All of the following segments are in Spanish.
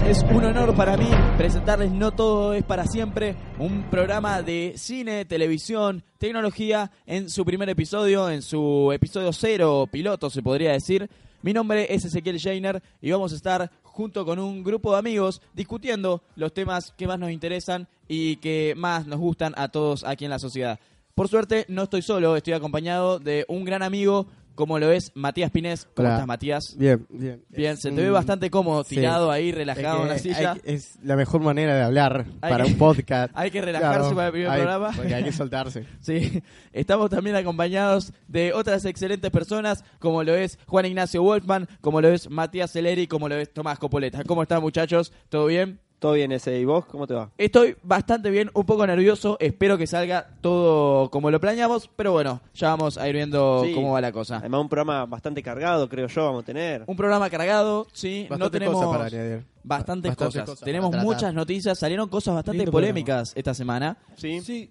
es un honor para mí presentarles No Todo es para siempre, un programa de cine, televisión, tecnología en su primer episodio, en su episodio cero, piloto se podría decir. Mi nombre es Ezequiel Jainer y vamos a estar junto con un grupo de amigos discutiendo los temas que más nos interesan y que más nos gustan a todos aquí en la sociedad. Por suerte no estoy solo, estoy acompañado de un gran amigo como lo es Matías Pinés. ¿Cómo Hola. estás, Matías? Bien, bien. Bien, se te ve bastante cómodo, sí. tirado ahí, relajado Es en la silla. hay- es la mejor manera de hablar Hay para que- un podcast. hay que relajarse para el primer hay- programa. Porque hay que soltarse. Sí, estamos también acompañados de otras excelentes personas, como lo es Juan Ignacio Wolfman, como lo es Matías Celeri, como lo es Tomás Copoleta. ¿Cómo están, muchachos? ¿Todo bien? Todo bien ese. ¿Y vos cómo te va? Estoy bastante bien, un poco nervioso. Espero que salga todo como lo planeamos, pero bueno, ya vamos a ir viendo Sí. cómo va la cosa. Además un programa bastante cargado, creo yo, vamos a tener. Un programa cargado, sí, Bastante no tenemos cosa para añadir. bastantes Bastantes cosas. tenemos muchas noticias, salieron cosas bastante Lindo polémicas esta semana. ¿Sí?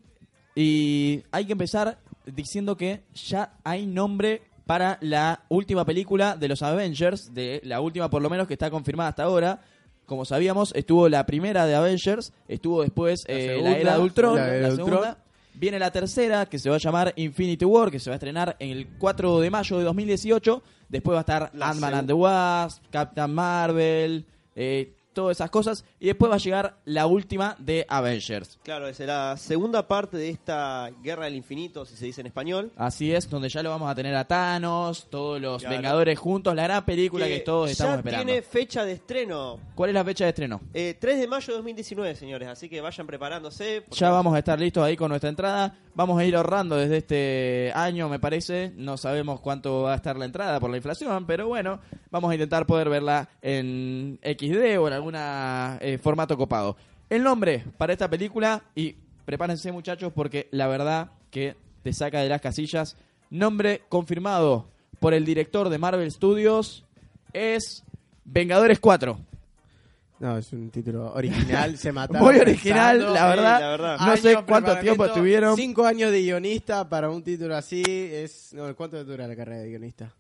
Y hay que empezar diciendo que ya hay nombre para la última película de los Avengers, de la última por lo menos que está confirmada hasta ahora. Como sabíamos, estuvo la primera de Avengers, estuvo después La eh, la, era de Ultron, la era segunda. Ultron. Viene la tercera, que se va a llamar Infinity War, que se va a estrenar en el 4 de mayo de 2018. Después va a estar Ant-Man and the Wasp, Captain Marvel, eh, todas esas cosas. Y después va a llegar la última de Avengers. Claro, es la segunda parte de esta Guerra del Infinito, si se dice en español. Así es, donde ya lo vamos a tener a Thanos, todos los Claro. Vengadores juntos, la gran película que, todos estamos ya esperando. tiene fecha de estreno. ¿Cuál es la fecha de estreno? Eh, 3 de mayo de 2019, señores. Así que vayan preparándose. Ya vamos a estar listos ahí con nuestra entrada. Vamos a ir ahorrando desde este año, me parece. No sabemos cuánto va a estar la entrada por la inflación, pero bueno, vamos a intentar poder verla en XD o en algún formato copado. El nombre para esta película, y prepárense muchachos porque la verdad que te saca de las casillas. Nombre confirmado por el director de Marvel Studios es Vengadores 4. No, es un título original. Se mataron. Muy original, pensando. la verdad. la verdad. No sé cuánto tiempo estuvieron. Cinco años de guionista para un título así. es no, ¿Cuánto dura la carrera de guionista?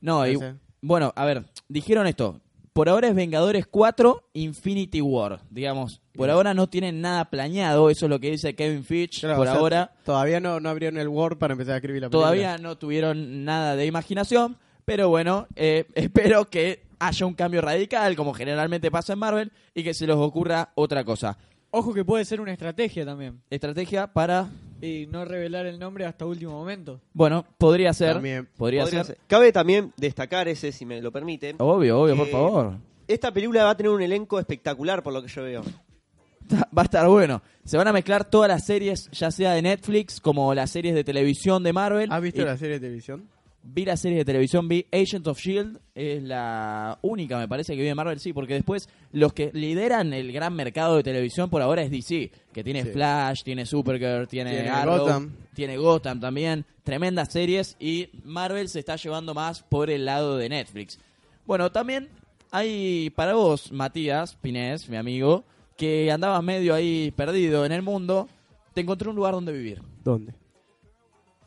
No, y- No sé. bueno, a ver, dijeron esto. Por ahora es Vengadores 4 Infinity War. Digamos, por ahora no tienen nada planeado. Eso es lo que dice Kevin Feige. Claro, por o sea, ahora Todavía no, no abrieron el Word para empezar a escribir la película. todavía no tuvieron nada de imaginación. Pero bueno, eh, espero que haya un cambio radical, como generalmente pasa en Marvel, y que se les ocurra otra cosa. Ojo que puede ser una estrategia también. Estrategia para. Y no revelar el nombre hasta último momento. Bueno, podría ser. También. Podría, Podría ser. ser. Cabe también destacar ese, si me lo permiten. Obvio, obvio, por Eh, favor. Esta película va a tener un elenco espectacular, por lo que yo veo. Va a estar bueno. Se van a mezclar todas las series, ya sea de Netflix como las series de televisión de Marvel. ¿Has visto Y la serie de televisión? Vi la serie de televisión, vi Agents of Shield, es la única, me parece, que vi de Marvel, sí, porque después los que lideran el gran mercado de televisión por ahora es DC, que tiene Sí. Flash, tiene Supergirl, tiene, Tiene Arrow, Gotham. tiene Gotham también, tremendas series y Marvel se está llevando más por el lado de Netflix. Bueno, también hay para vos, Matías Pinés, mi amigo, que andabas medio ahí perdido en el mundo, te encontré un lugar donde vivir. ¿Dónde?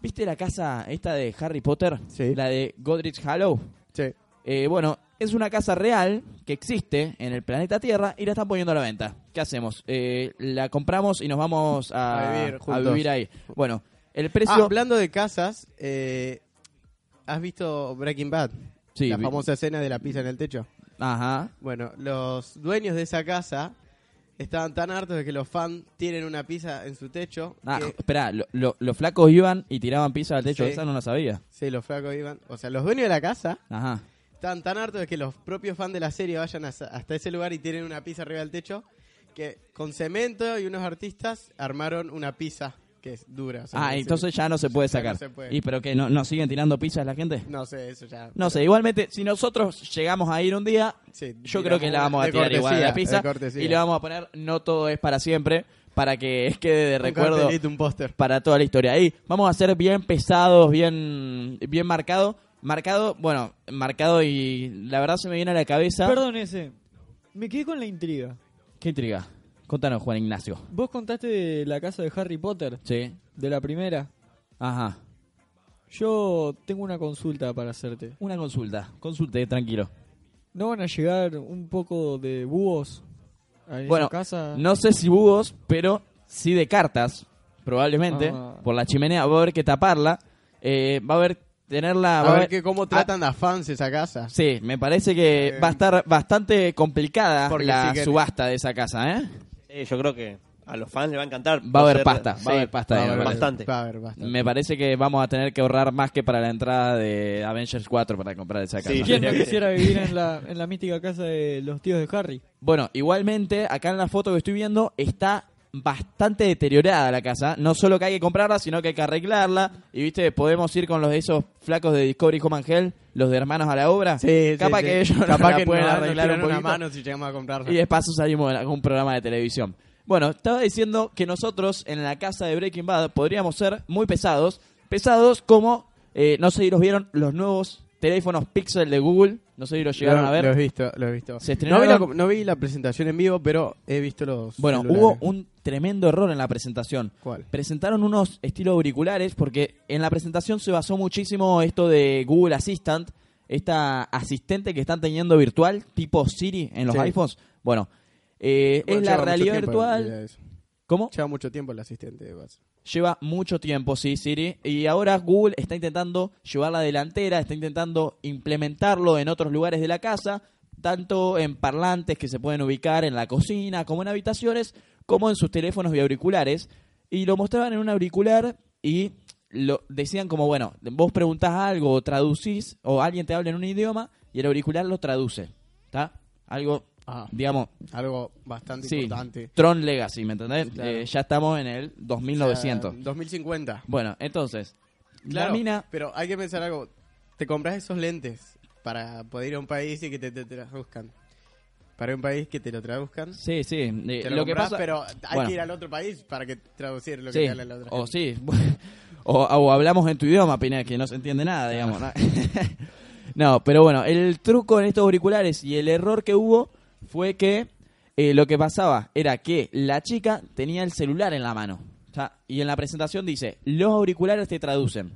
¿Viste la casa esta de Harry Potter? Sí. La de Godrich Hollow. Sí. Eh, bueno, es una casa real que existe en el planeta Tierra y la están poniendo a la venta. ¿Qué hacemos? Eh, la compramos y nos vamos a, A vivir a juntos. vivir ahí. Bueno, el Ah, precio... hablando de casas, eh, ¿has visto Breaking Bad? sí, la famosa escena de la pizza en el techo. Ajá. Bueno, los dueños de esa casa estaban tan hartos de que los fans tienen una pizza en su techo. Ah, que- espera, lo- lo- los flacos iban y tiraban pizza al techo. Sí. Esa no la sabía. sí, los flacos iban. O sea, los dueños de la casa Ajá. estaban tan hartos de que los propios fans de la serie vayan hasta hasta ese lugar y tienen una pizza arriba del techo que con cemento y unos artistas armaron una pizza que es dura. o sea, Ah, es- entonces ya no se puede no sacar. se puede. ¿Y pero qué? ¿No, no siguen tirando pizzas la gente? No sé, eso ya. No sé, igualmente, si nosotros llegamos a ir un día, Sí, yo creo que la vamos a tirar igual a la pizza y le vamos a poner no todo es para siempre para que quede de Un recuerdo cartelito, un póster. para toda la historia. Ahí vamos a ser bien pesados, bien bien marcado, marcado, bueno, marcado y la verdad se me viene a la cabeza. Perdón ese. Me quedé con la intriga. ¿Qué intriga? Contanos, Juan Ignacio. Vos contaste de la casa de Harry Potter, Sí. de la primera. Ajá. Yo tengo una consulta para hacerte. Una consulta. Consulte, tranquilo. ¿No van a llegar un poco de búhos a esa Bueno, casa? No sé si búhos, pero sí de cartas, probablemente. Ah. Por la chimenea va a haber que taparla. Eh, va a haber tenerla... va A ver haber- que cómo tratan a fans esa casa. Sí, me parece que Eh, va a estar bastante complicada porque la subasta de esa casa, ¿eh? Sí, yo creo que a los fans les va a encantar. Va a haber Ser- pasta, va a sí, haber pasta. Va a haber bastante. Va a haber bastante. Me parece que vamos a tener que ahorrar más que para la entrada de Avengers 4 para comprar esa casa. Sí, ¿Quién no quisiera vivir en la, en la mística casa de los tíos de Harry? Bueno, igualmente, acá en la foto que estoy viendo está bastante deteriorada la casa. No solo que hay que comprarla, sino que hay que arreglarla. Y viste, podemos ir con los de esos flacos de Discovery Home and Hell, los de hermanos a la obra. Sí, Capaz sí, que sí. ellos Capaz que pueden arreglar un una poquito. mano si llegamos a comprarla. Y de paso salimos en algún programa de televisión. Bueno, estaba diciendo que nosotros en la casa de Breaking Bad podríamos ser muy pesados. Pesados como, eh, no sé si los vieron, los nuevos teléfonos Pixel de Google. No sé si los llegaron Lo- a ver. Lo he visto, lo he visto. Se No vi, la, no vi la presentación en vivo, pero he visto los. Bueno, celulares. hubo un tremendo error en la presentación. ¿Cuál? Presentaron unos estilos auriculares porque en la presentación se basó muchísimo esto de Google Assistant, esta asistente que están teniendo virtual, tipo Siri en los Sí. iPhones. Bueno, eh, Bueno, es la realidad virtual. ¿Cómo? Lleva mucho tiempo el asistente de WhatsApp. Lleva mucho tiempo, sí, Siri. Y ahora Google está intentando llevar la delantera, está intentando implementarlo en otros lugares de la casa, tanto en parlantes que se pueden ubicar en la cocina, como en habitaciones, como en sus teléfonos y auriculares. Y lo mostraban en un auricular y lo decían como, bueno, vos preguntás algo o traducís, o alguien te habla en un idioma y el auricular lo traduce. ¿Está? Algo, Ah, digamos, algo bastante sí, importante. Tron Legacy, ¿me entendés? Claro. Eh, ya estamos en el 2900. O sea, 2050. Bueno, entonces, Claro, la mina, pero hay que pensar algo. Te compras esos lentes para poder ir a un país y que te, te traduzcan. Para un país que te lo traduzcan. sí, sí, eh, Te lo, lo que pasa, pero hay bueno. que ir al otro país para que traducir lo que te habla la otra o gente. sí, o, o hablamos en tu idioma, Pineda, que no se entiende nada, digamos. ¿no? No, pero bueno, el truco en estos auriculares y el error que hubo fue que eh, lo que pasaba era que la chica tenía el celular en la mano. O sea, y en la presentación dice, los auriculares te traducen.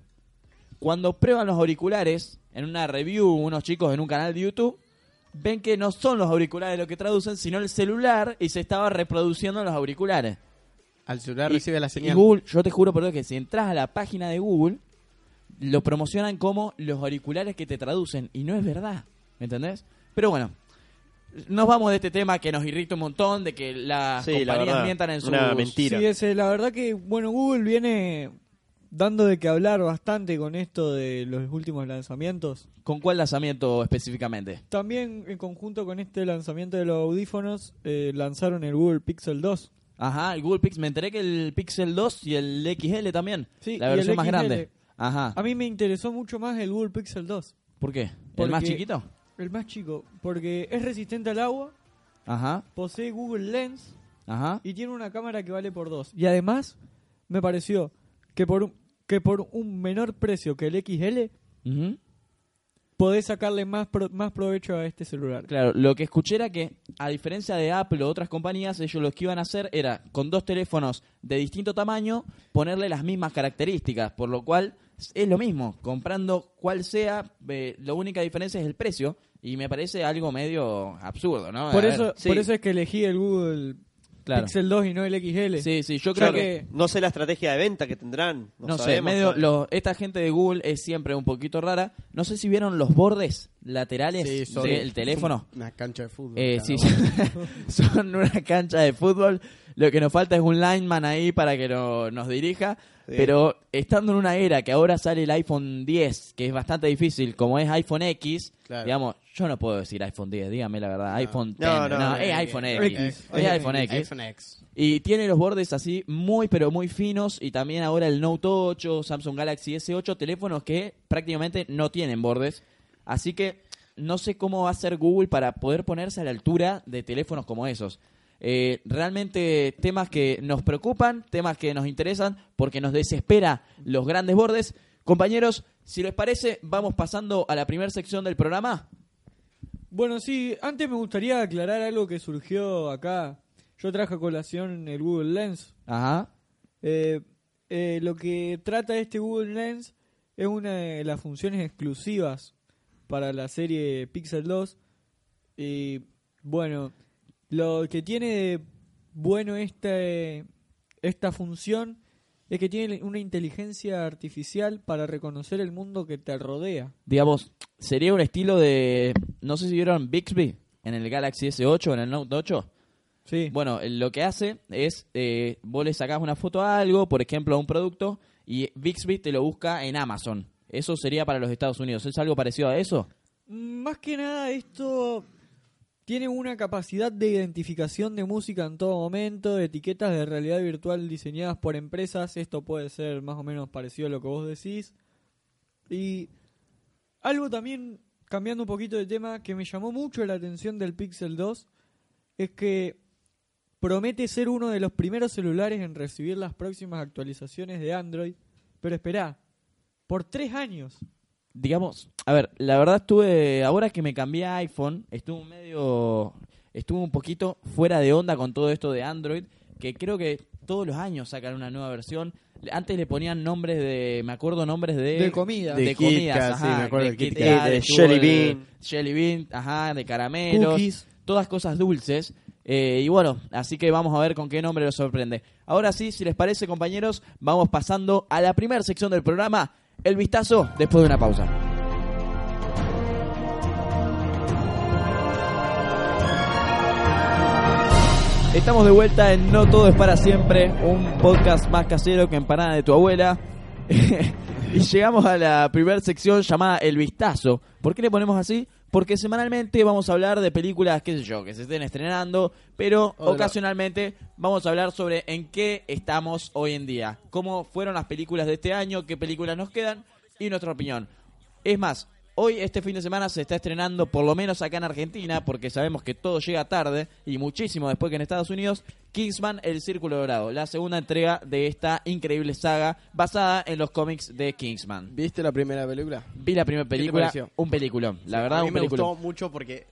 Cuando prueban los auriculares, en una review, unos chicos en un canal de YouTube, ven que no son los auriculares lo que traducen, sino el celular y se estaba reproduciendo en los auriculares. Al celular Y- recibe la Y señal. Google, yo te juro por Dios que si entras a la página de Google, lo promocionan como los auriculares que te traducen. Y no es verdad. ¿Me entendés? Pero bueno, nos vamos de este tema que nos irrita un montón, de que las Sí, la compañías verdad, mientan en sus... una mentira. Sí, ese, la verdad que, bueno, Google viene dando de qué hablar bastante con esto de los últimos lanzamientos. ¿Con cuál lanzamiento específicamente? También en conjunto con este lanzamiento de los audífonos, eh, lanzaron el Google Pixel 2. Ajá, el Google Pixel. Me enteré que el Pixel 2 y el XL también. Sí, la y el versión más XL. grande. Ajá. A mí me interesó mucho más el Google Pixel 2, ¿Por qué? ¿El Porque- más chiquito? El más chico, porque es resistente al agua, Ajá, posee Google Lens ajá. y tiene una cámara que vale por dos. Y además, me pareció que por un, que por un menor precio que el XL, Ujú. podés sacarle más, pro- más provecho a este celular. Claro, lo que escuché era que, a diferencia de Apple o otras compañías, ellos lo que iban a hacer era, con dos teléfonos de distinto tamaño, ponerle las mismas características, por lo cual es lo mismo, comprando cual sea, eh, la única diferencia es el precio, y me parece algo medio absurdo, ¿no? Por A ver, eso, sí. por eso es que elegí el Google claro. Pixel 2 y no el XL. Sí, sí, yo creo que... que- No sé la estrategia de venta que tendrán. No, No, sé, medio, lo- esta gente de Google es siempre un poquito rara. No sé si vieron los bordes laterales Sí, son- del teléfono. Una cancha de fútbol. Eh, sí, son una cancha de fútbol. Lo que nos falta es un lineman ahí para que no- nos dirija. Sí. Pero estando en una era que ahora sale el iPhone 10, que es bastante difícil, como es iPhone X, Claro. digamos, yo no puedo decir iPhone 10, dígame la verdad, iPhone 10, No, no, no, es iPhone X, X. es iPhone X. iPhone X. Y tiene los bordes así muy pero muy finos y también ahora el Note 8, Samsung Galaxy S8, teléfonos que prácticamente no tienen bordes. Así que no sé cómo va a hacer Google para poder ponerse a la altura de teléfonos como esos. Eh, realmente temas que nos preocupan, temas que nos interesan porque nos desespera los grandes bordes. Compañeros, si les parece, vamos pasando a la primera sección del programa. Bueno, sí, antes me gustaría aclarar algo que surgió acá. Yo traje a colación el Google Lens. Ajá. Eh, eh, lo que trata este Google Lens es una de las funciones exclusivas para la serie Pixel 2 Y bueno, lo que tiene de bueno este, esta función es que tiene una inteligencia artificial para reconocer el mundo que te rodea. Digamos, sería un estilo de. No sé si vieron Bixby en el Galaxy S8 o en el Note 8. Sí. Bueno, eh, lo que hace es, eh, vos le sacás una foto a algo, por ejemplo, a un producto, y Bixby te lo busca en Amazon. Eso sería para los Estados Unidos. ¿Es algo parecido a eso? Más que nada esto tiene una capacidad de identificación de música en todo momento, de etiquetas de realidad virtual diseñadas por empresas. Esto puede ser más o menos parecido a lo que vos decís. Y algo también, cambiando un poquito de tema, que me llamó mucho la atención del Pixel 2, es que promete ser uno de los primeros celulares en recibir las próximas actualizaciones de Android. Pero esperá, por tres años. Digamos, a ver, la verdad estuve, ahora que me cambié a iPhone, estuve medio, estuve un poquito fuera de onda con todo esto de Android, que creo que todos los años sacan una nueva versión. Antes le ponían nombres de, me acuerdo nombres de... De comida. De, De comidas, Kat, ajá, sí, me acuerdo de del Kit Kit Kat. Kat, De Jelly de Bean. Jelly Bean, ajá, de caramelos. Cookies. Todas cosas dulces. Eh, y bueno, así que vamos a ver con qué nombre nos sorprende. Ahora sí, si les parece, compañeros, vamos pasando a la primera sección del programa, el vistazo después de una pausa. Estamos de vuelta en No Todo es para siempre, un podcast más casero que empanada de tu abuela. y llegamos a la primera sección llamada El Vistazo. ¿Por qué le ponemos así? Porque semanalmente vamos a hablar de películas, qué sé yo, que se estén estrenando, pero Hola. ocasionalmente vamos a hablar sobre en qué estamos hoy en día, cómo fueron las películas de este año, qué películas nos quedan y nuestra opinión. Es más, hoy este fin de semana se está estrenando, por lo menos acá en Argentina, porque sabemos que todo llega tarde y muchísimo después que en Estados Unidos, Kingsman El Círculo Dorado, la segunda entrega de esta increíble saga basada en los cómics de Kingsman. ¿Viste la primera película? Vi la primera película, un peliculón, la verdad a mí un me peliculón. gustó mucho porque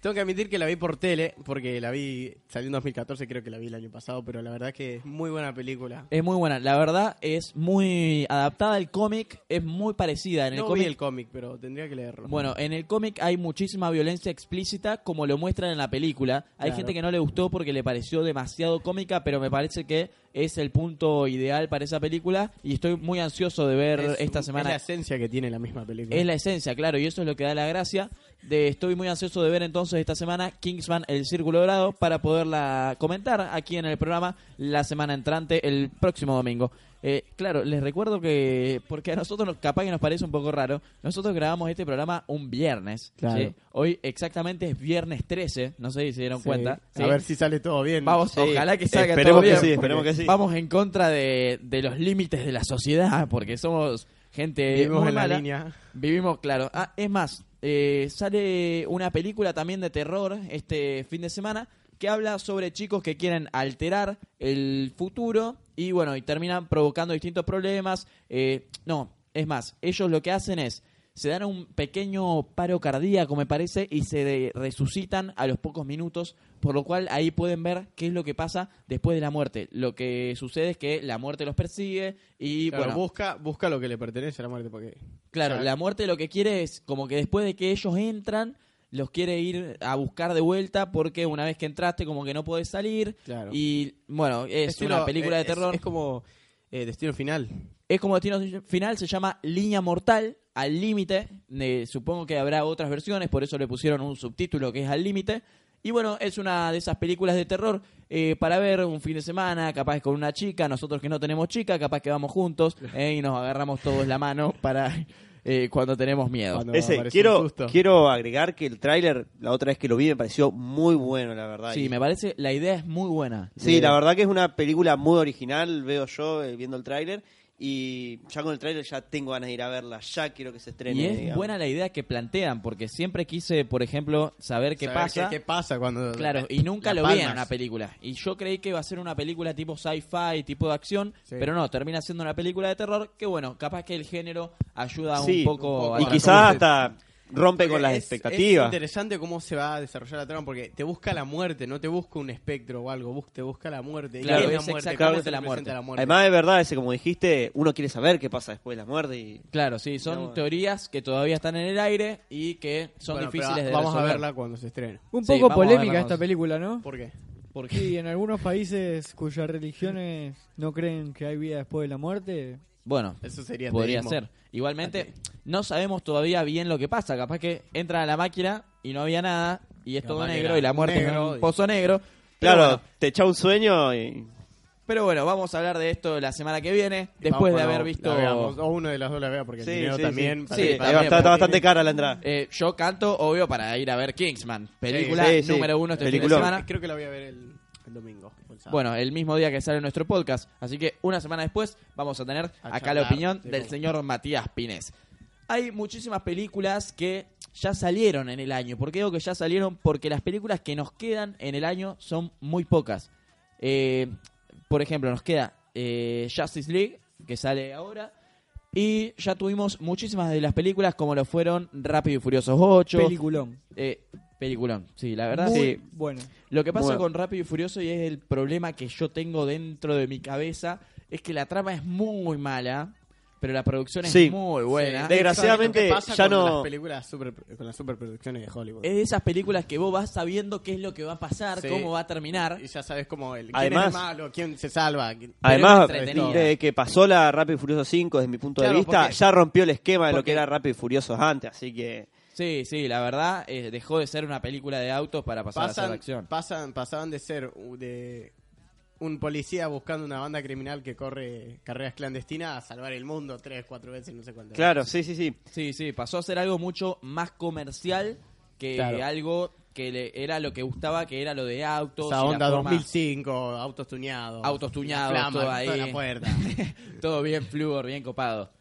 tengo que admitir que la vi por tele, porque la vi salió en 2014, creo que la vi el año pasado, pero la verdad que es muy buena película. Es muy buena, la verdad es muy adaptada al cómic, es muy parecida en el no vi cómic. el cómic, pero tendría que leerlo. Bueno, en el cómic hay muchísima violencia explícita, como lo muestran en la película. Hay Claro. gente que no le gustó porque le pareció demasiado cómica, pero me parece que es el punto ideal para esa película y estoy muy ansioso de ver Es- esta Es semana. la esencia que tiene la misma película. Es la esencia, claro, y eso es lo que da la gracia. De, estoy muy ansioso de ver entonces esta semana Kingsman El Círculo Dorado para poderla comentar aquí en el programa la semana entrante, el próximo domingo. Eh, claro, les recuerdo que, porque a nosotros nos- capaz que nos parece un poco raro, nosotros grabamos este programa un viernes. Claro. ¿sí? Hoy exactamente es viernes 13, no sé si se dieron Sí. cuenta. ¿sí? A ver si sale todo bien. Vamos, Sí, ojalá que salga esperemos todo que bien. sí, esperemos que sí. Vamos en contra de, de los límites de la sociedad, porque somos gente Vivimos muy en la línea. Vivimos, claro. Ah, es más, eh, sale una película también de terror este fin de semana que habla sobre chicos que quieren alterar el futuro y bueno, y terminan provocando distintos problemas. Eh, no, es más, ellos lo que hacen es, se dan un pequeño paro cardíaco, me parece, y se de- resucitan a los pocos minutos, por lo cual ahí pueden ver qué es lo que pasa después de la muerte. Lo que sucede es que la muerte los persigue y Claro, bueno, busca, busca lo que le pertenece a la muerte. Porque, Claro, o sea, la muerte lo que quiere es como que después de que ellos entran, los quiere ir a buscar de vuelta porque una vez que entraste como que no podés salir. Claro. Y bueno, es Estilo- una película de es- terror. Es, como eh, Destino Final. Es como destino final, se llama Línea Mortal, al límite. Eh, supongo que habrá otras versiones, por eso le pusieron un subtítulo que es al límite. Y bueno, es una de esas películas de terror eh, para ver un fin de semana, capaz con una chica, nosotros que no tenemos chica, capaz que vamos juntos eh, y nos agarramos todos la mano para eh, cuando tenemos miedo. Cuando Ese, quiero, quiero agregar que el tráiler, la otra vez que lo vi, me pareció muy bueno, la verdad. Sí, Y- me parece, la idea es muy buena. Sí, la verdad que es una película muy original, veo yo eh, viendo el tráiler. Y ya con el tráiler ya tengo ganas de ir a verla, ya quiero que se estrene. Y es digamos. buena la idea que plantean, porque siempre quise, por ejemplo, saber qué Saber pasa. ¿Qué, qué pasa cuando. Claro, y nunca lo vi en una película. Y yo creí que iba a ser una película tipo sci-fi, tipo de acción, Sí. pero no, termina siendo una película de terror que, bueno, capaz que el género ayuda Sí, un poco un poco a Y quizás hasta rompe con las Es- Es expectativas. interesante cómo se va a desarrollar la trama porque te busca la muerte, no te busca un espectro o algo, te busca la muerte. ¿Y Claro, es la muerte? exactamente ¿Cómo se la representa muerte. Además es verdad, ese como dijiste, uno quiere saber qué pasa después de la muerte y Claro, sí, son No. teorías que todavía están en el aire y que son Bueno, pero difíciles de Vamos resolver. a verla cuando se estrene. Un poco polémica verla, esta vamos. película, ¿no? ¿Por qué? Porque Sí, en algunos países cuyas religiones no creen que hay vida después de la muerte. Bueno, Eso sería podría ser. Igualmente, no sabemos todavía bien lo que pasa. Capaz que entran a la máquina y no había nada y es todo negro y la muerte negro es un y- pozo negro. Claro, bueno, te echa un sueño y pero bueno, vamos a hablar de esto la semana que viene, después de haber visto... veamos, o uno de las dos la vea porque Sí, el dinero sí, también. sí. está, también, bastante cara la entrada. Eh, yo canto, obvio, para ir a ver Kingsman, película Sí, sí, número uno este Peliculón. fin de semana. Creo que la voy a ver el, el domingo. Bueno, el mismo día que sale nuestro podcast. Así que una semana después vamos a tener A acá la opinión de del cómo- señor Matías Pines. Hay muchísimas películas que ya salieron en el año. ¿Por qué digo que ya salieron? Porque las películas que nos quedan en el año son muy pocas. Eh, por ejemplo, nos queda eh, Justice League, que sale ahora. Y ya tuvimos muchísimas de las películas como lo fueron Rápido y Furiosos 8. Peliculón. eh, peliculón, sí, la verdad Muy sí. bueno. Lo que pasa Bueno. con Rápido y Furioso y es el problema que yo tengo dentro de mi cabeza es que la trama es muy mala, pero la producción es Sí. muy buena. Sí, Desgraciadamente, ¿qué pasa ya con no- Las películas super, con las superproducciones de Hollywood. Es de esas películas que vos vas sabiendo qué es lo que va a pasar, Sí. cómo va a terminar. Y ya sabes cómo el, quién Además- es el malo, quién se salva. quién- Además, es entretenida. de que pasó la Rápido y Furioso 5, desde mi punto Claro, de vista, porque- ya rompió el esquema de lo que era Rápido y Furioso antes, así que... Sí, sí, la verdad eh, dejó de ser una película de autos para pasar a ser pasan, acción. pasan, pasaban de ser uh, de un policía buscando una banda criminal que corre carreras clandestinas a salvar el mundo tres, cuatro veces, no sé cuántas. Claro, sí, sí, sí. Sí, sí, pasó a ser algo mucho más comercial que Claro. algo que le- era lo que gustaba, que era lo de autos. Esa onda forma- 2005, autos tuneados. Autos flama, todo ahí. la puerta. Todo bien flúor, bien copado.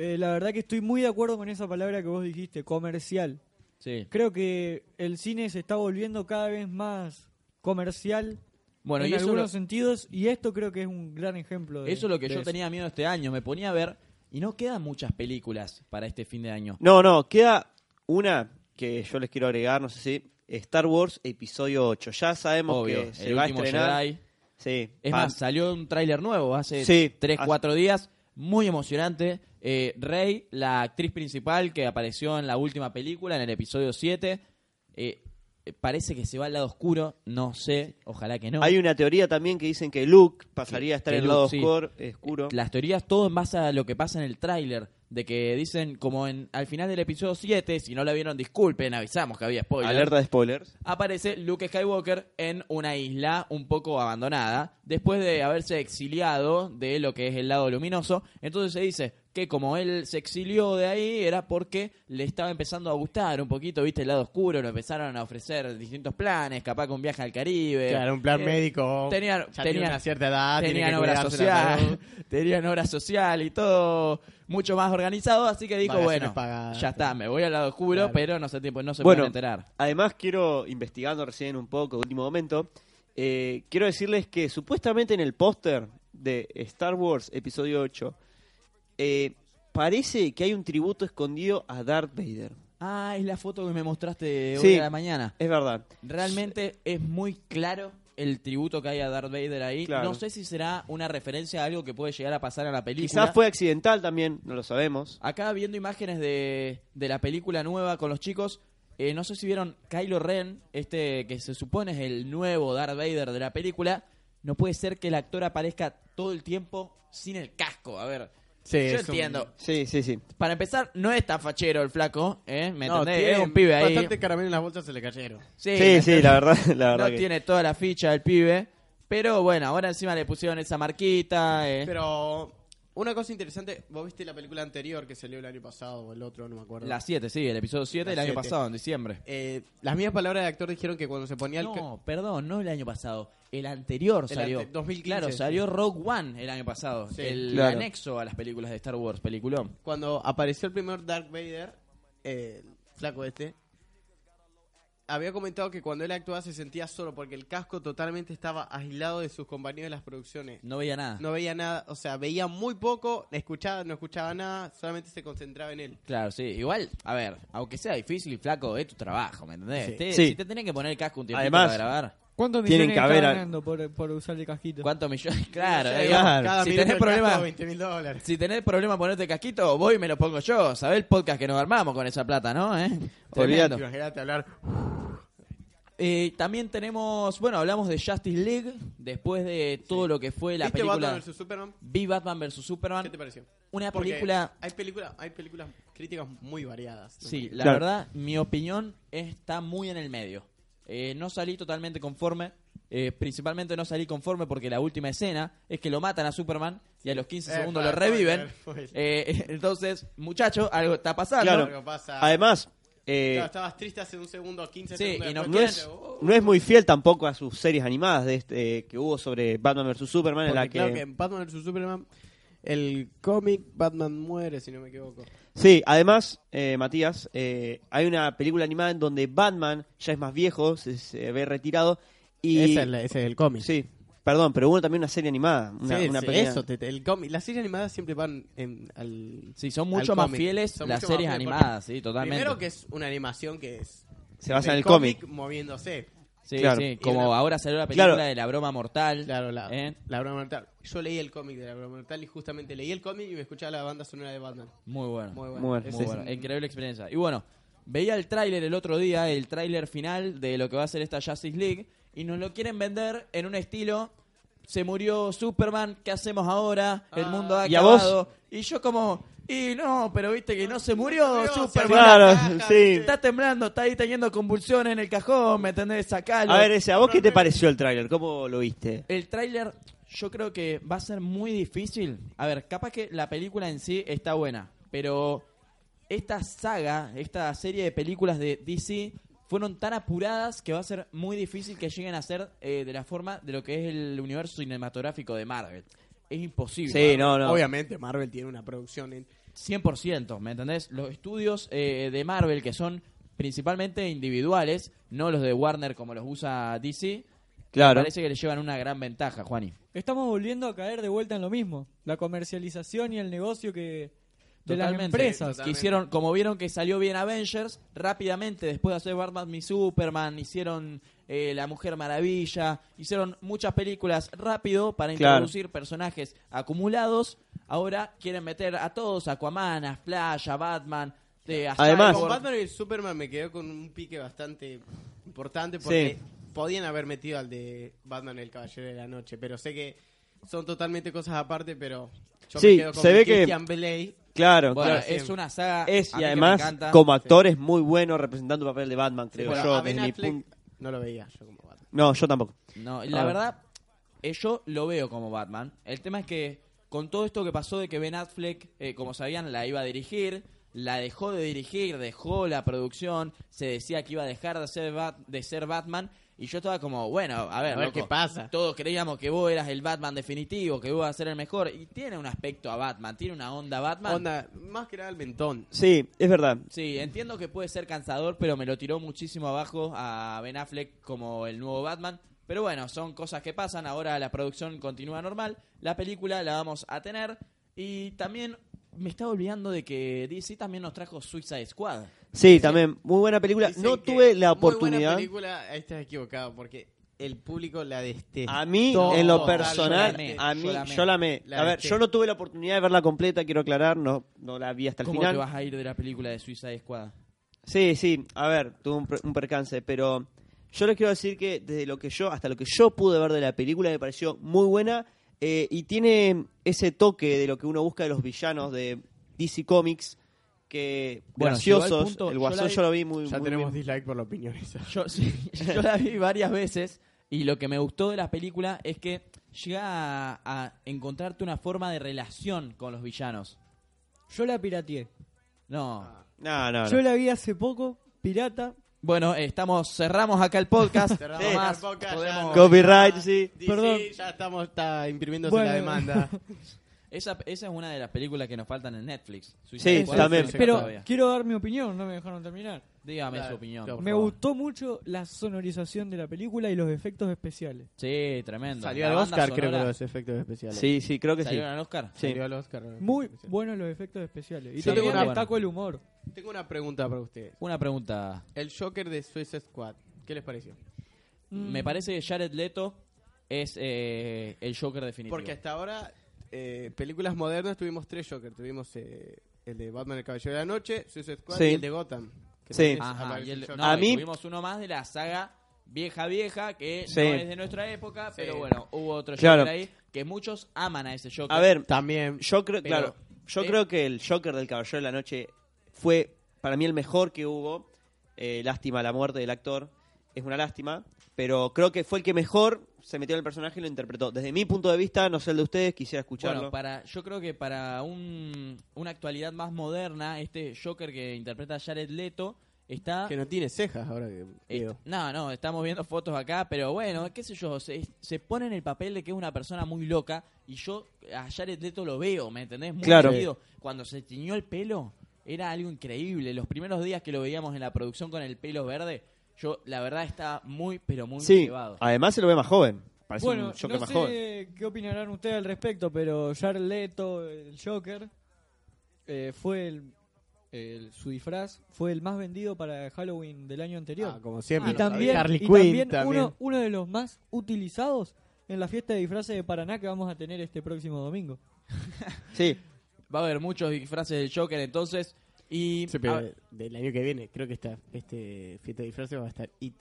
Eh, la verdad que estoy muy de acuerdo con esa palabra que vos dijiste, comercial. Sí. Creo que el cine se está volviendo cada vez más comercial Bueno, en y eso algunos lo- sentidos y esto creo que es un gran ejemplo de Eso es lo que yo eso. tenía miedo este año. Me ponía a ver y no quedan muchas películas para este fin de año. No, no, queda una que yo les quiero agregar, no sé si... Star Wars Episodio 8. Ya sabemos Obvio, que se el va a último estrenar. Jedi. Sí. Es más, salió un tráiler nuevo hace Sí, 3, hace- 4 días. Muy emocionante. Eh, Rey, la actriz principal que apareció en la última película, en el episodio 7. eh, parece que se va al lado oscuro. No sé, ojalá que no. Hay una teoría también que dicen que Luke pasaría a estar en el lado sí. oscuro. Las teorías todo en base a lo que pasa en el tráiler. De que dicen, como en al final del episodio 7, si no la vieron, disculpen, avisamos que había spoilers. Alerta de spoilers. aparece Luke Skywalker en una isla un poco abandonada, después de haberse exiliado de lo que es el lado luminoso. Entonces se dice que como él se exilió de ahí era porque le estaba empezando a gustar un poquito, viste, el lado oscuro, le empezaron a ofrecer distintos planes, capaz un viaje al Caribe. Claro, un plan Eh, médico. tenían- ya tenían- una cierta edad. tiene Tenían que obra social, tenían obra social y todo mucho más organizado, así que dijo, bueno, pagadas. ya está, me voy al lado oscuro, Claro. pero no se, tiempo, no se Bueno, pueden enterar. Además, quiero, investigando recién un poco, último momento, eh, quiero decirles que supuestamente en el póster de Star Wars Episodio 8, eh, parece que hay un tributo escondido a Darth Vader. Ah, es la foto que me mostraste hoy Sí. a la mañana. Es verdad. Realmente es muy claro el tributo que hay a Darth Vader ahí. Claro. No sé si será una referencia a algo que puede llegar a pasar en la película. Quizás fue accidental también, no lo sabemos. Acá viendo imágenes de, de la película nueva con los chicos, eh, no sé si vieron Kylo Ren, este que se supone es el nuevo Darth Vader de la película. No puede ser que el actor aparezca todo el tiempo sin el casco. A ver, Sí, yo es un- entiendo. Sí, sí, sí. Para empezar, no es tan fachero el flaco, ¿eh? ¿Me No, entendés? tiene Es un pibe ahí. Bastante caramelo en las bolsas se le cayeron. Sí, sí, la verdad, la verdad no que... tiene toda la ficha del pibe. Pero bueno, ahora encima le pusieron esa marquita. eh. Pero una cosa interesante, vos viste la película anterior que salió el año pasado o el otro, no me acuerdo. La 7, sí, el episodio 7 La del año siete. pasado, en diciembre. Eh, las mismas palabras del actor dijeron que cuando se ponía el... No, perdón, no el año pasado. El anterior El salió. ante- 2015, claro, salió Rogue One el año pasado. Sí. el Claro. anexo a las películas de Star Wars, peliculón. Cuando apareció el primer Darth Vader, eh, el flaco este, había comentado que cuando él actuaba se sentía solo porque el casco totalmente estaba aislado de sus compañeros de las producciones. No veía nada. No veía nada, o sea, veía muy poco, escuchaba, no escuchaba nada, solamente se concentraba en él. Claro, sí. Igual, a ver, aunque sea difícil y flaco, es tu trabajo, ¿me entendés? Sí. Te- Sí. Si te tenés que poner el casco un tiempo Además- para grabar, ¿Cuántos Tienen millones que haber ganando por, por usar el casquito? ¿cuántos millones? Claro, Sí, digamos, Cada si tenés el problema, casco, 20 mil dólares. si tenés problema ponerte casquito, voy y me lo pongo yo. ¿Sabés el podcast que nos armamos con esa plata, no? ¿Eh? Olvídate. Tremendo. Imagínate hablar. Eh, también tenemos, bueno, hablamos de Justice League después de todo lo que fue la ¿Viste película Batman vs Superman? Vi Batman vs Superman. ¿Qué te pareció? Una Porque película Hay películas, hay películas críticas muy variadas. ¿no? Sí, la Claro. verdad, mi opinión está muy en el medio. Eh, no salí totalmente conforme. eh, principalmente no salí conforme porque la última escena es que lo matan a Superman y a los 15 Eh, segundos lo reviven. Eh, entonces, muchacho, algo está pasando. Claro. Además, eh, Claro, estabas triste hace un segundo, 15 Sí, segundos. y no es, oh, no es muy fiel tampoco a sus series animadas de este, eh, que hubo sobre Batman vs Superman en la que, claro que en Batman vs Superman, el cómic Batman muere, si no me equivoco. sí además eh, Matías eh, hay una película animada en donde Batman ya es más viejo se, se ve retirado y Ese es, la- ese es el cómic. sí perdón pero hubo también una serie animada una, Sí, una sí, pequeña- eso, te- te- el cómic. Las series animadas siempre van en, al... Sí, son mucho más cómic. fieles Son las mucho más series fieles animadas, sí, totalmente. Primero que es una animación que es... se basa en el cómic moviéndose. sí, claro. sí, como ahora salió la película Claro. de la broma mortal. Claro, la, ¿eh? la broma mortal. Yo leí el cómic de la broma mortal y justamente leí el cómic y me escuchaba la banda sonora de Batman. Muy bueno. Muy bueno. Muy Muy es bueno, increíble experiencia. Y bueno, veía el tráiler el otro día, el tráiler final de lo que va a ser esta Justice League, y nos lo quieren vender en un estilo, se murió Superman, ¿qué hacemos ahora? El Ah. mundo ha ¿Y a vos? acabado. Y yo como, y no, pero viste que no se murió Superman. Claro, caja, sí. Está temblando, está ahí teniendo convulsiones en el cajón, ¿me entendés? Sacalo. a ver ese a vos qué te pareció el tráiler cómo lo viste El tráiler yo creo que va a ser muy difícil. A ver, capaz que la película en sí está buena, pero esta saga, esta serie de películas de DC fueron tan apuradas que va a ser muy difícil que lleguen a ser eh, de la forma de lo que es el universo cinematográfico de Marvel. Es imposible. sí no no Obviamente Marvel tiene una producción en... 100%, ¿me entendés? Los estudios eh, de Marvel que son principalmente individuales, no los de Warner como los usa DC, claro parece que le llevan una gran ventaja, Juani. Estamos volviendo a caer de vuelta en lo mismo. La comercialización y el negocio que de las Totalmente. empresas. Totalmente. Que hicieron, como vieron que salió bien Avengers, rápidamente después de hacer Batman y Superman, hicieron eh, La Mujer Maravilla, hicieron muchas películas rápido para Claro. introducir personajes acumulados. Ahora quieren meter a todos, Aquaman, a Flash, a Batman, a Además- Con. Batman y Superman me quedé con un pique bastante importante porque podían haber metido al de Batman el Caballero de la Noche, pero sé que son totalmente cosas aparte, pero yo Sí, me quedo con se ve que- Christian Bale. claro Bueno, claro es una saga es y que además encanta. como actor es muy bueno representando el papel de Batman creo Bueno, yo a Ben desde mi Affleck punto no lo veía yo como Batman. no yo tampoco No, la Ah. verdad, eh, yo lo veo como Batman. El tema es que con todo esto que pasó de que Ben Affleck, eh, como sabían, la iba a dirigir, la dejó de dirigir, dejó la producción, se decía que iba a dejar de ser, Bat- de ser Batman, y yo estaba como, bueno, a ver, A ver loco, qué pasa. Todos creíamos que vos eras el Batman definitivo, que vos ibas a ser el mejor, y tiene un aspecto a Batman, tiene una onda Batman. Onda, más que nada el mentón. sí es verdad Sí, entiendo que puede ser cansador, pero me lo tiró muchísimo abajo a Ben Affleck como el nuevo Batman. Pero bueno, son cosas que pasan. Ahora la producción continúa normal. La película la vamos a tener. Y también me estaba olvidando de que DC también nos trajo Suicide Squad. Sí, también, muy buena película. Dicen No que tuve la Muy buena oportunidad. película, ahí estás equivocado, porque el público la detesta. A mí, Todo, en lo personal, yo la amé, a mí, yo la amé. yo la amé. La A ver, yo no tuve la oportunidad de verla completa, quiero aclarar, no, no la vi hasta el ¿Cómo final. te vas a ir de la película de Suicide Squad? Sí, sí, a ver, tuve un, un percance, pero yo les quiero decir que desde lo que yo, hasta lo que yo pude ver de la película, me pareció muy buena eh, y tiene ese toque de lo que uno busca de los villanos de DC Comics, que Bueno, graciosos. punto- el guasón yo, vi- lo vi muy, Ya muy tenemos bien. dislike por la opinión esa. Yo, sí, yo la vi varias veces y lo que me gustó de la película es que llega a, a encontrarte una forma de relación con los villanos. Yo la pirateé. No. No, no, no. Yo la vi hace poco, pirata. Bueno, estamos cerramos acá el podcast. Cerramos el más, podcast, podemos- ya- Copyright, sí. DC, Perdón. ya estamos, está imprimiéndose Bueno. la demanda. Esa, esa es una de las películas que nos faltan en Netflix. Sí, Squad, también. Pero todavía. quiero dar mi opinión, no me dejaron terminar. Dígame Dale, su opinión. Por Me favor. gustó mucho la sonorización de la película y los efectos especiales. Sí, tremendo. Salió La al banda Oscar, creo que sonora- los efectos especiales. Sí, sí, creo que sí. ¿Salieron al Oscar? Sí. Salió al Oscar. los Muy efectos especiales. buenos los efectos especiales. Y Sí, también bueno. destaco el humor. Tengo una pregunta para ustedes. Una pregunta. El Joker de Suicide Squad, ¿qué les pareció? Mm, Me parece que Jared Leto es eh, el Joker definitivo. Porque hasta ahora, eh, películas modernas, tuvimos tres Joker. Tuvimos eh, el de Batman, el Caballero de la Noche, Suicide Squad Sí. y el de Gotham. que Sí. Ajá, y el- no, A mí- tuvimos uno más de la saga vieja vieja que Sí. no es de nuestra época, pero bueno, hubo otro Claro. Joker ahí que muchos aman a ese Joker. A ver, También. yo creo, Pero- claro, yo eh, creo que el Joker del Caballero de la Noche fue para mí el mejor que hubo. Eh, lástima la muerte del actor, es una lástima, pero creo que fue el que mejor se metió en el personaje y lo interpretó. Desde mi punto de vista, no sé el de ustedes, quisiera escucharlo. Bueno, para, yo creo que para un, una actualidad más moderna, este Joker que interpreta Jared Leto está... Que no tiene cejas ahora que est- no, no, estamos viendo fotos acá, pero bueno, qué sé yo, se, se pone en el papel de que es una persona muy loca y yo a Jared Leto lo veo, ¿me entendés? Muy Claro. Cuando se tiñó el pelo, era algo increíble. Los primeros días que lo veíamos en la producción con el pelo verde, yo la verdad estaba muy, pero muy sí, llevado. además se lo ve más joven. Parece Bueno, un Joker no más sé joven. qué opinarán ustedes al respecto, pero Jared Leto, el Joker, eh, fue el, el- su disfraz fue el más vendido para Halloween del año anterior. Ah, como siempre. y también, Harley y Quinn también también. Uno, uno de los más utilizados en la fiesta de disfraces de Paraná que vamos a tener este próximo domingo. Sí, Va a haber muchos disfraces del Joker entonces. Y Sí, pero del año que viene, creo que esta este fiesta de disfraces va a estar It.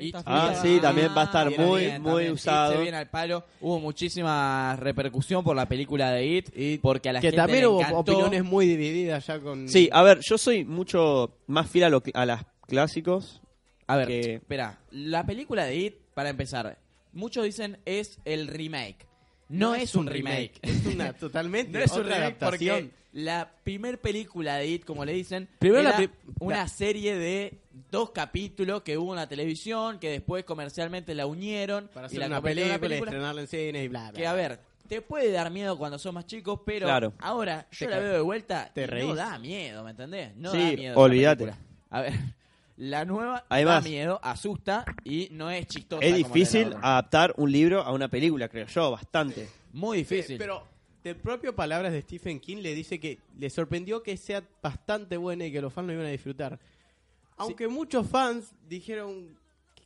It. Ah, fiesta- sí, también va a estar muy, bien, muy también. usado. It se viene al palo. Hubo muchísima repercusión por la película de It, porque a la Que gente también le hubo encantó. opiniones muy divididas ya con... Sí, a ver, yo soy mucho más fiel a, lo, a las clásicos. A ver, que- espera, la película de It, para empezar, muchos dicen es el remake. No, es, un remake. Es una totalmente No es un otra remake adaptación. porque la primer película de It, como le dicen, Primero era la una la- serie de dos capítulos que hubo en la televisión, que después comercialmente la unieron Para y hacer la una convirtieron en película, estrenarla en cine y bla, bla. Que a ver, te puede dar miedo cuando sos más chico, pero Claro. ahora yo Te la veo de vuelta te y reís. no da miedo, ¿me entendés? No Sí, da miedo. olvídate. película. A ver, la nueva Además- da miedo, asusta y no es chistosa. Es difícil adaptar un libro a una película, creo yo, bastante. Muy difícil. Pero de propio palabras de Stephen King le dice que le sorprendió que sea bastante buena y que los fans lo iban a disfrutar. Aunque muchos fans dijeron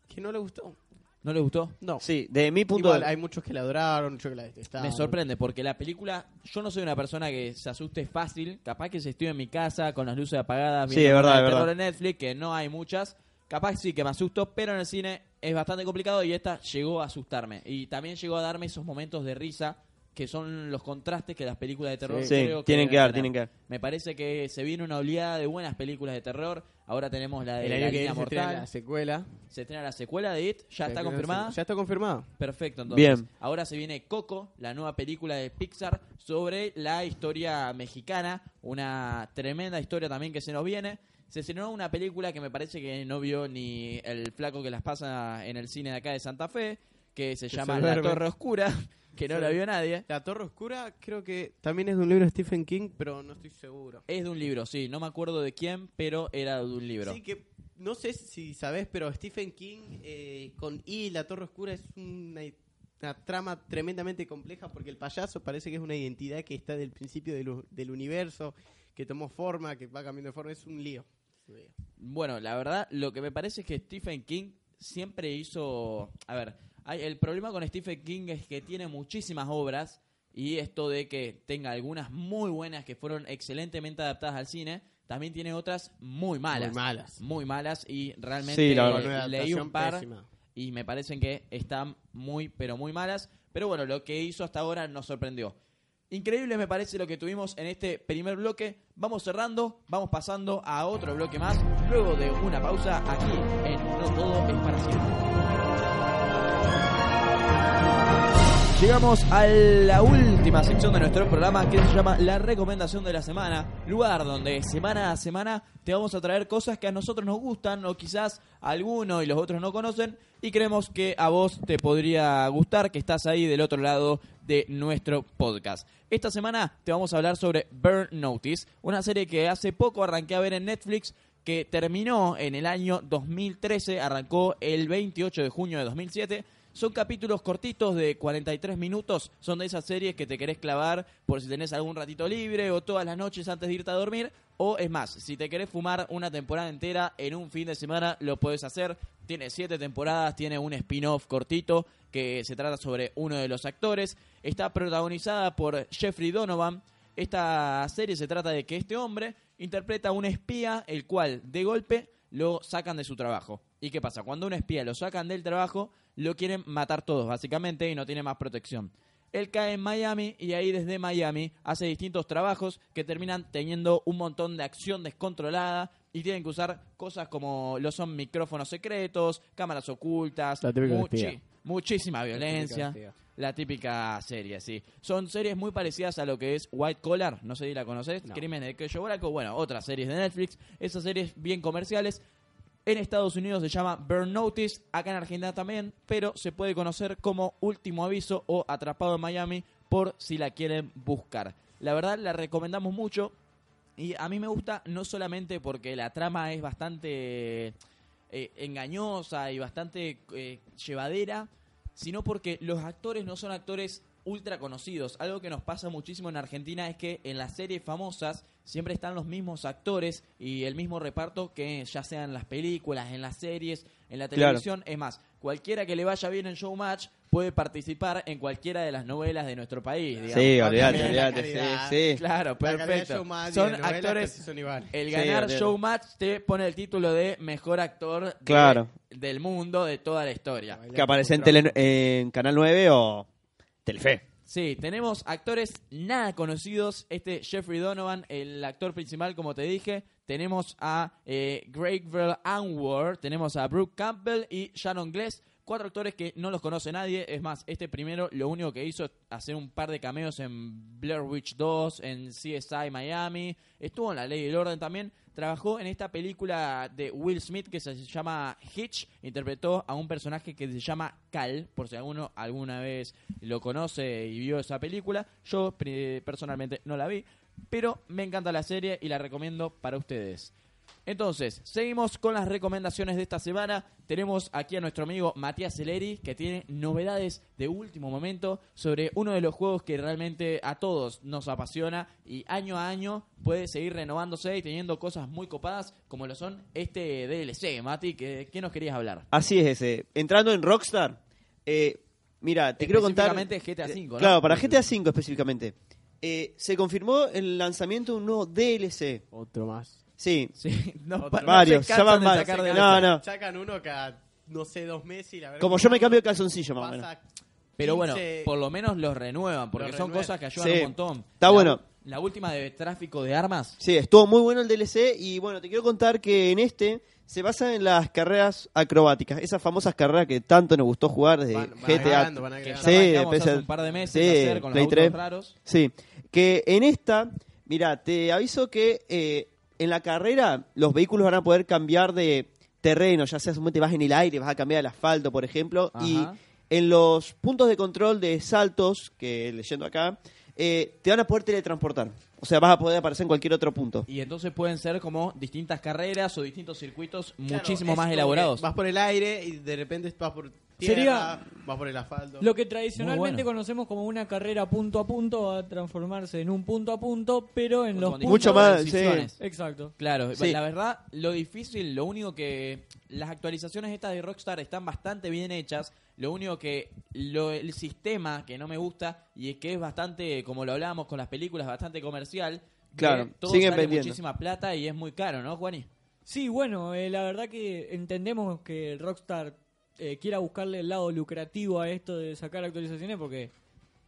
que no le gustó. ¿No le gustó? No. Sí, de mi punto Igual, de hay muchos que la adoraron, muchos que la detestaron. Me sorprende porque la película, yo no soy una persona que se asuste fácil, capaz que si estoy en mi casa con las luces apagadas Sí, viendo es verdad, es terror verdad. en Netflix, que no hay muchas, capaz sí que me asusto, pero en el cine es bastante complicado y esta llegó a asustarme y también llegó a darme esos momentos de risa que son los contrastes que las películas de terror Sí, creo tienen que dar, tienen que dar. Me parece que se viene una oleada de buenas películas de terror. Ahora tenemos la de El La año que Línea viene se estrena Mortal. la secuela. Se estrena la secuela de It. ¿Ya está confirmada? Ya está confirmada. Perfecto, entonces. Bien. Ahora se viene Coco, la nueva película de Pixar sobre la historia mexicana, una tremenda historia también que se nos viene. Se estrenó una película que me parece que no vio ni el flaco que las pasa en el cine de acá de Santa Fe, que se Que llama se La. Torre Oscura, que no Sí. la vio nadie. La Torre Oscura creo que también es de un libro de Stephen King, pero no estoy seguro. Es de un libro, sí, no me acuerdo de quién, pero era de un libro. Sí, que no sé si sabes, pero Stephen King eh, con I, La Torre Oscura, es una, una trama tremendamente compleja porque el payaso parece que es una identidad que está del principio del, del universo, que tomó forma, que va cambiando de forma. Es un lío. Un lío. Bueno, la verdad, lo que me parece es que Stephen King siempre hizo... A ver, hay, el problema con Stephen King es que tiene muchísimas obras y esto de que tenga algunas muy buenas que fueron excelentemente adaptadas al cine, también tiene otras muy malas. Muy malas. Muy malas y realmente Sí, la leí un par pésima. y me parecen que están muy, pero muy malas. Pero bueno, lo que hizo hasta ahora nos sorprendió. Increíble me parece lo que tuvimos en este primer bloque. Vamos cerrando, vamos pasando a otro bloque más, luego de una pausa aquí en No Todo es para siempre. Llegamos a la última sección de nuestro programa que se llama La Recomendación de la Semana, lugar donde semana a semana te vamos a traer cosas que a nosotros nos gustan o quizás a alguno y los otros no conocen y creemos que a vos te podría gustar, que estás ahí del otro lado de nuestro podcast. Esta semana te vamos a hablar sobre Burn Notice, una serie que hace poco arranqué a ver en Netflix que terminó en el año 2013, arrancó el 28 de junio de 2007 son capítulos cortitos de 43 minutos, son de esas series que te querés clavar por si tenés algún ratito libre o todas las noches antes de irte a dormir. O es más, si te querés fumar una temporada entera en un fin de semana, lo puedes hacer. Tiene siete temporadas, tiene un spin-off cortito que se trata sobre uno de los actores. Está protagonizada por Jeffrey Donovan. Esta serie se trata de que este hombre interpreta a un espía, el cual de golpe lo sacan de su trabajo. ¿Y qué pasa? Cuando un espía lo sacan del trabajo, lo quieren matar todos, básicamente, y no tiene más protección. Él cae en Miami y ahí desde Miami hace distintos trabajos que terminan teniendo un montón de acción descontrolada y tienen que usar cosas como lo son micrófonos secretos, cámaras ocultas, La típica muchi- espía. muchísima violencia. La típica serie, sí. Son series muy parecidas a lo que es White Collar, no sé si la conoces, No. Crímenes de Cuello bueno, otras series de Netflix, esas series bien comerciales. En Estados Unidos se llama Burn Notice, acá en Argentina también, pero se puede conocer como Último Aviso o Atrapado en Miami por si la quieren buscar. La verdad la recomendamos mucho y a mí me gusta no solamente porque la trama es bastante eh, engañosa y bastante eh, llevadera, sino porque los actores no son actores ultra conocidos. Algo que nos pasa muchísimo en Argentina es que en las series famosas siempre están los mismos actores y el mismo reparto que ya sean en las películas, en las series, en la Claro. televisión. Es más, cualquiera que le vaya bien en Showmatch puede participar en cualquiera de las novelas de nuestro país. digamos. Sí, olvídate, olvídate, sí, sí. Claro, perfecto. Son actores son el ganar. Showmatch te pone el título de mejor actor de- Claro. del mundo de toda la historia. Que aparece en, tele- en Canal 9 o Telefe. Sí, tenemos actores nada conocidos. Este Jeffrey Donovan, el actor principal, como te dije. Tenemos a eh, Gregville Anwar, tenemos a Brooke Campbell y Sharon Gless. Cuatro actores que no los conoce nadie. Es más, este primero lo único que hizo es hacer un par de cameos en Blair Witch 2, en CSI Miami. Estuvo en La Ley y el Orden también. Trabajó en esta película de Will Smith que se llama Hitch. Interpretó a un personaje que se llama Cal, por si alguno alguna vez lo conoce y vio esa película. Yo personalmente no la vi, pero me encanta la serie y la recomiendo para ustedes. Entonces, seguimos con las recomendaciones de esta semana. Tenemos aquí a nuestro amigo Matías Celeri, que tiene novedades de último momento sobre uno de los juegos que realmente a todos nos apasiona y año a año puede seguir renovándose y teniendo cosas muy copadas, como lo son este DLC. Mati, ¿qué, qué nos querías hablar? Así es ese. Entrando en Rockstar, eh, mira, te quiero contar... Específicamente GTA V, ¿no? Claro, para GTA V específicamente. Eh, se confirmó el lanzamiento de un nuevo DLC. Otro más. Sí, Sí, no, Varios, se ya van varios. sacar de No, la- no. Sacan uno cada, no sé, dos meses y la verdad como que yo me cambio de calzoncillo más o menos. Pero bueno, 15 por lo menos los renuevan, porque Los son renuevan. cosas que ayudan Sí, un montón. está La- bueno. La última de tráfico de armas. Sí, estuvo muy bueno el DLC y bueno, te quiero contar que en este se basa en las carreras acrobáticas, esas famosas carreras que tanto nos gustó jugar desde Van- van GTA. agregando, van Que ya agregando. Sí, arrancamos empecé- hace un par de meses sí, a hacer con Play los 3. autos raros. Sí, que en esta, mira, te aviso que eh, en la carrera los vehículos van a poder cambiar de terreno, ya sea te vas en el aire, vas a cambiar el asfalto, por ejemplo, y en los puntos de control de saltos, que leyendo acá, eh, te van a poder teletransportar. O sea, vas a poder aparecer en cualquier otro punto. Y entonces pueden ser como distintas carreras o distintos circuitos Claro, muchísimo más elaborados. Vas por el aire y de repente vas por tierra, Sería- vas por el asfalto. Lo que tradicionalmente bueno. conocemos como una carrera punto a punto va a transformarse en un punto a punto, pero en los. Mucho más, sí. decisiones. Exacto. Claro, Sí. la verdad, lo difícil, lo único que. Las actualizaciones estas de Rockstar están bastante bien hechas. Lo único que. Lo, el sistema que no me gusta y es que es bastante, como lo hablábamos con las películas, bastante comercial. Claro, todo siguen sale vendiendo. muchísima plata y es muy caro, ¿no, Juani? Sí, bueno, eh, la verdad que entendemos que Rockstar eh, quiera buscarle el lado lucrativo a esto de sacar actualizaciones porque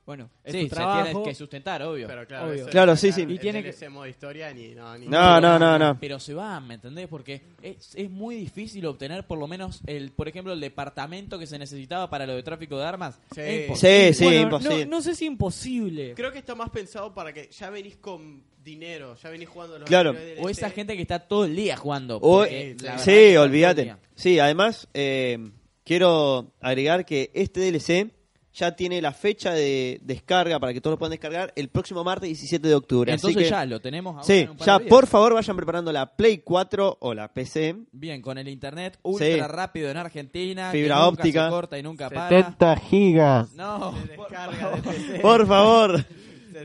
bueno, es Sí, tu se trabajo. tiene que sustentar, obvio. Pero claro, Obvio. Claro, sí, sí. Y tiene DLC modo historia ni, no, ni No, no, no, no. Pero se va, ¿me entendés? Porque es, es muy difícil obtener por lo menos, el por ejemplo, el departamento que se necesitaba para lo de tráfico de armas. Sí. Es imposible. Sí, sí, Bueno, imposible. No, no sé si imposible. Creo que está más pensado para que ya venís con dinero, ya venís jugando los Claro. O esa gente que está todo el día jugando. O- que sí, olvídate. Sí, además, eh, quiero agregar que este DLC ya tiene la fecha de descarga para que todos lo puedan descargar el próximo martes 17 de octubre. así Entonces que- ya lo tenemos ahora Sí, en un par ya de días. por favor vayan preparando la Play 4 o la PC. Bien, con el internet ultra Sí. rápido en Argentina. Fibra que nunca óptica. Se corta y nunca para. 70 gigas. No, Se por descarga favor. de PC. Por favor.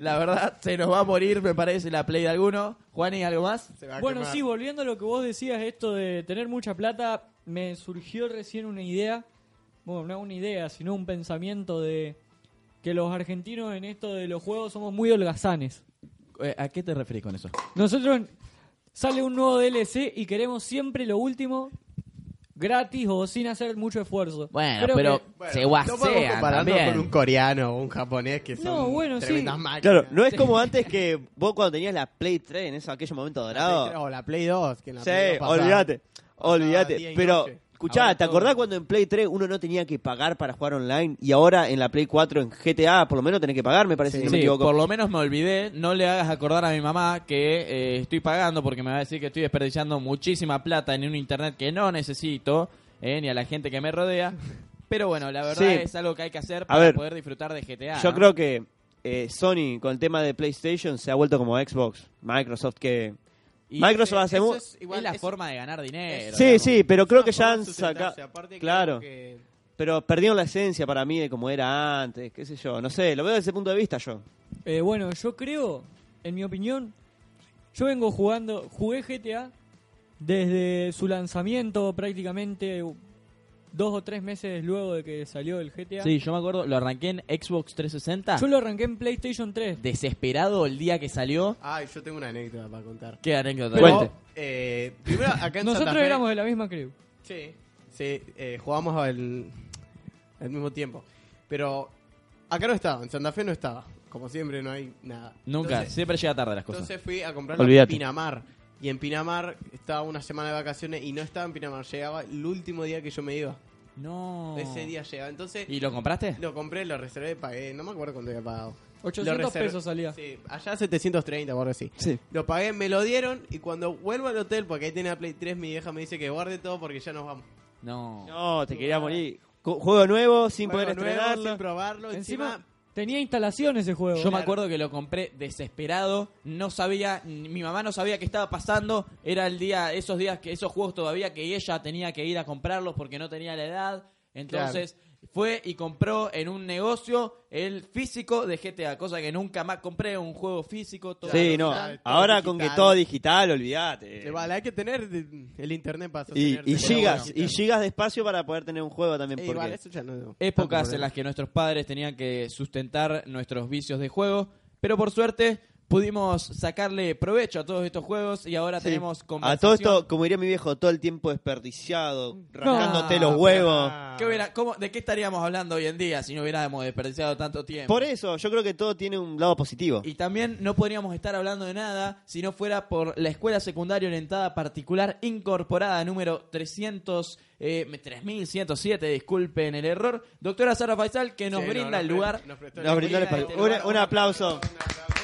La verdad, se nos va a morir, me parece, la play de alguno. Juani, ¿algo más? Se va a Bueno, quemar. sí, volviendo a lo que vos decías, esto de tener mucha plata, me surgió recién una idea, bueno, no una idea, sino un pensamiento de que los argentinos en esto de los juegos somos muy holgazanes. Eh, ¿A qué te referís con eso? Nosotros sale un nuevo DLC y queremos siempre lo último gratis o sin hacer mucho esfuerzo. Bueno, Creo pero que- se no guasean compararnos también. con un coreano o un japonés que son No, bueno, sí. máquinas. Claro, no es como antes que vos cuando tenías la Play 3 en ese aquellos momentos La Play tres dorados. O la Play 2, que en la Sí, Play 2 pasaba- olvídate. Olvídate. Pero, escuchá, Ahora ¿te todo. acordás cuando en Play 3 uno no tenía que pagar para jugar online? Y ahora en la Play 4 en GTA por lo menos tenés que pagar, me parece, si no me Sí, equivoco. por lo menos me olvidé. No le hagas acordar a mi mamá que eh, estoy pagando porque me va a decir que estoy desperdiciando muchísima plata en un internet que no necesito, eh, ni a la gente que me rodea. Pero bueno, la verdad Sí. es algo que hay que hacer para ver, poder disfrutar de GTA. Yo ¿no? creo que eh, Sony con el tema de PlayStation se ha vuelto como Xbox, Microsoft que... Y Microsoft Ese- hace eso es igual, es la forma de ganar dinero. Sí, digamos. sí, pero creo es que ya han sacado... Claro. que- Pero perdieron la esencia para mí de como era antes, qué sé yo. No sé, lo veo desde ese punto de vista yo. Eh, bueno, yo creo, en mi opinión, yo vengo jugando, jugué GTA desde su lanzamiento prácticamente dos o tres meses luego de que salió el GTA. Sí, yo me acuerdo, lo arranqué en Xbox 360. Yo lo arranqué en PlayStation 3. Desesperado el día que salió. Ay, yo tengo una anécdota para contar. Qué anécdota. Pero, Cuente. eh, primero acá en Nosotros Santa Fe- éramos de la misma crew. Sí, sí, eh, jugamos al, al mismo tiempo. Pero acá no estaba, en Santa Fe no estaba. Como siempre, no hay nada. Nunca, Entonces, siempre llega tarde las cosas. entonces fui a comprar Olvídate. Pinamar. Y en Pinamar estaba una semana de vacaciones y no estaba en Pinamar. Llegaba el último día que yo me iba. no. Ese día llegaba. Entonces ¿Y lo compraste? lo compré, lo reservé, pagué. No me acuerdo cuánto había pagado. 800 Lo reservé- pesos salía. Sí, allá 730, por así. Sí. Lo pagué, me lo dieron y cuando vuelvo al hotel, porque ahí tenía Play 3, mi vieja me dice que guarde todo porque ya nos vamos. No. No, te quería morir. Juego nuevo, sin Juego poder nuevo, estrenarlo. sin probarlo. Encima, Encima, tenía instalaciones ese juego. Yo me acuerdo que lo compré desesperado, no sabía, mi mamá no sabía qué estaba pasando, era el día, esos días que esos juegos todavía que ella tenía que ir a comprarlos porque no tenía la edad, entonces fue y compró en un negocio el físico de GTA, cosa que nunca más compré un juego físico. Todo Sí, no. Todo Ahora con que todo digital, olvídate. le vale, hay que tener el internet para Y, y gigas, y gigas de espacio para poder tener un juego también. Eh, Porque igual, eso ya no- épocas en las que nuestros padres tenían que sustentar nuestros vicios de juego, pero por suerte pudimos sacarle provecho a todos estos juegos y ahora Sí. tenemos A todo esto, como diría mi viejo, todo el tiempo desperdiciado, rascándote Ah, los huevos. Ah. ¿Qué hubiera- cómo- ¿De qué estaríamos hablando hoy en día si no hubiéramos desperdiciado tanto tiempo? Por eso, yo creo que todo tiene un lado positivo. Y también no podríamos estar hablando de nada si no fuera por la Escuela Secundaria Orientada Particular Incorporada número 300, eh, 3107, disculpen el error. Doctora Sara Faisal, que nos Sí, no, brinda nos el lugar. nos brindó el este Un- lugar. un aplauso. Un aplauso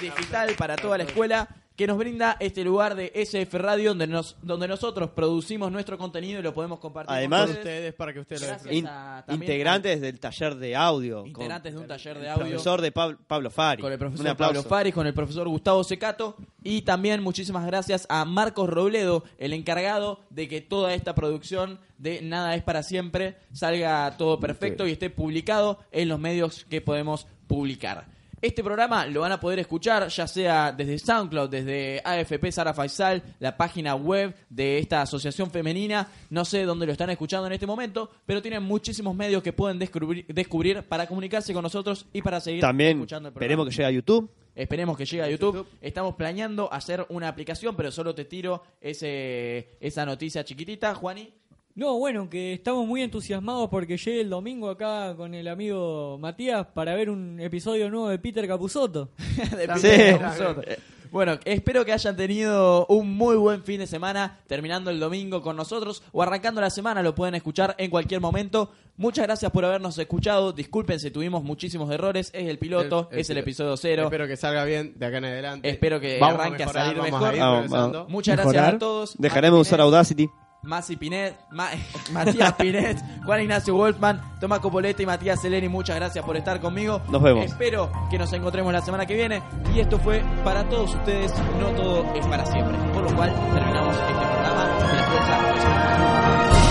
digital para toda la escuela que nos brinda este lugar de SF Radio donde nos donde nosotros producimos nuestro contenido y lo podemos compartir Además- con ustedes. para que ustedes lo. In- a- integrantes del taller de audio. con Integrantes de un taller de audio. profesor de Pab- Pablo Fari. con el profesor. Pablo Faris, con el profesor Gustavo Secato y también muchísimas gracias a Marcos Robledo, el encargado de que toda esta producción de Nada es para siempre salga todo perfecto y esté publicado en los medios que podemos publicar. Este programa lo van a poder escuchar ya sea desde SoundCloud, desde AFP Sara Faisal, la página web de esta asociación femenina. No sé dónde lo están escuchando en este momento, pero tienen muchísimos medios que pueden descubrir, descubrir para comunicarse con nosotros y para seguir También escuchando el programa. esperemos que llegue a YouTube. Esperemos que llegue a YouTube. Estamos planeando hacer una aplicación, pero solo te tiro ese, esa noticia chiquitita, Juani. No, bueno, que estamos muy entusiasmados porque llegue el domingo acá con el amigo Matías para ver un episodio nuevo de Peter Capusotto. de Sí. Peter Capusotto. Bueno, espero que hayan tenido un muy buen fin de semana, terminando el domingo con nosotros o arrancando la semana, lo pueden escuchar en cualquier momento. Muchas gracias por habernos escuchado. Disculpen si tuvimos muchísimos errores. Es el piloto, El- el es el episodio cero. Espero que salga bien de acá en adelante. Espero que Vamos arranque a mejorar, salir vamos mejor. ir Vamos, progresando. vamos. Muchas Mejorar. gracias a todos. Dejaremos usar Audacity. Masi Pinet, Ma- Matías Pinet, Juan Ignacio Wolfman, Tomás Copolete y Matías Seleni, muchas gracias por estar conmigo. Nos vemos. Espero que nos encontremos la semana que viene. Y esto fue para todos ustedes, no todo es para siempre. Por lo cual terminamos este programa de la fuerza.